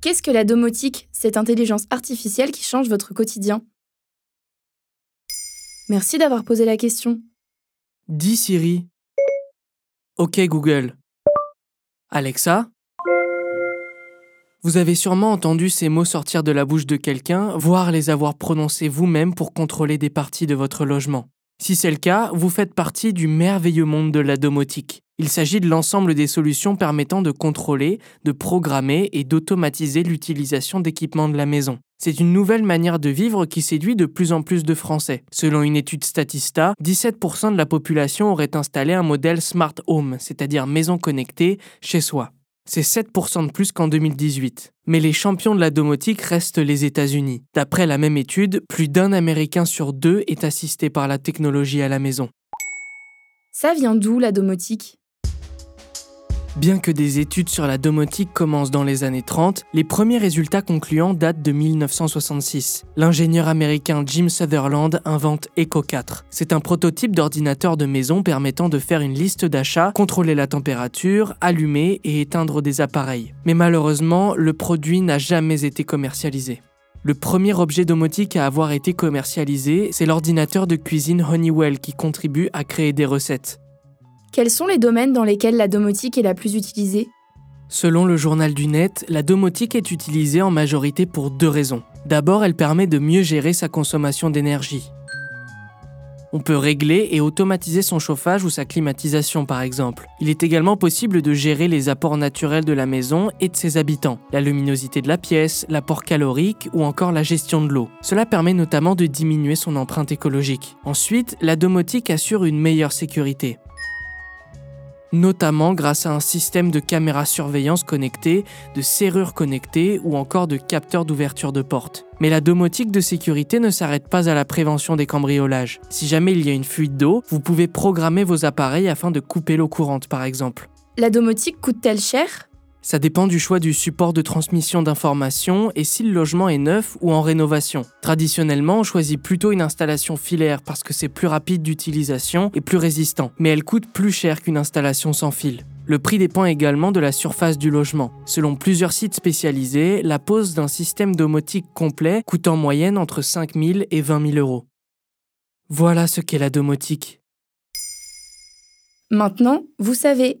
Qu'est-ce que la domotique, cette intelligence artificielle qui change votre quotidien? Merci d'avoir posé la question. Dis Siri. Ok Google. Alexa. Vous avez sûrement entendu ces mots sortir de la bouche de quelqu'un, voire les avoir prononcés vous-même pour contrôler des parties de votre logement. Si c'est le cas, vous faites partie du merveilleux monde de la domotique. Il s'agit de l'ensemble des solutions permettant de contrôler, de programmer et d'automatiser l'utilisation d'équipements de la maison. C'est une nouvelle manière de vivre qui séduit de plus en plus de Français. Selon une étude Statista, 17% de la population aurait installé un modèle Smart Home, c'est-à-dire maison connectée, chez soi. C'est 7% de plus qu'en 2018. Mais les champions de la domotique restent les États-Unis. D'après la même étude, plus d'un Américain sur deux est assisté par la technologie à la maison. Ça vient d'où la domotique? Bien que des études sur la domotique commencent dans les années 30, les premiers résultats concluants datent de 1966. L'ingénieur américain Jim Sutherland invente Echo 4. C'est un prototype d'ordinateur de maison permettant de faire une liste d'achats, contrôler la température, allumer et éteindre des appareils. Mais malheureusement, le produit n'a jamais été commercialisé. Le premier objet domotique à avoir été commercialisé, c'est l'ordinateur de cuisine Honeywell qui contribue à créer des recettes. Quels sont les domaines dans lesquels la domotique est la plus utilisée? Selon le journal du net, la domotique est utilisée en majorité pour deux raisons. D'abord, elle permet de mieux gérer sa consommation d'énergie. On peut régler et automatiser son chauffage ou sa climatisation par exemple. Il est également possible de gérer les apports naturels de la maison et de ses habitants, la luminosité de la pièce, l'apport calorique ou encore la gestion de l'eau. Cela permet notamment de diminuer son empreinte écologique. Ensuite, la domotique assure une meilleure sécurité notamment grâce à un système de caméras surveillance connectées, de serrures connectées ou encore de capteurs d'ouverture de porte. Mais la domotique de sécurité ne s'arrête pas à la prévention des cambriolages. Si jamais il y a une fuite d'eau, vous pouvez programmer vos appareils afin de couper l'eau courante par exemple. La domotique coûte-t-elle cher? Ça dépend du choix du support de transmission d'informations et si le logement est neuf ou en rénovation. Traditionnellement, on choisit plutôt une installation filaire parce que c'est plus rapide d'utilisation et plus résistant, mais elle coûte plus cher qu'une installation sans fil. Le prix dépend également de la surface du logement. Selon plusieurs sites spécialisés, la pose d'un système domotique complet coûte en moyenne entre 5 000 et 20 000 euros. Voilà ce qu'est la domotique. Maintenant, vous savez,